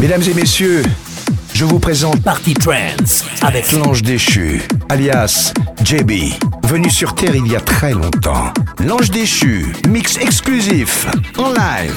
Mesdames et messieurs, je vous présente Party Trance avec l'ange déchu, alias JB, venu sur Terre il y a très longtemps. L'ange déchu, mix exclusif, en live.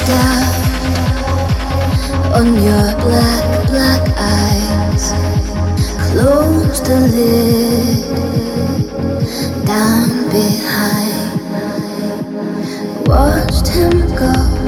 star on your black, black eyes. Close the lid down behind. Watched him go.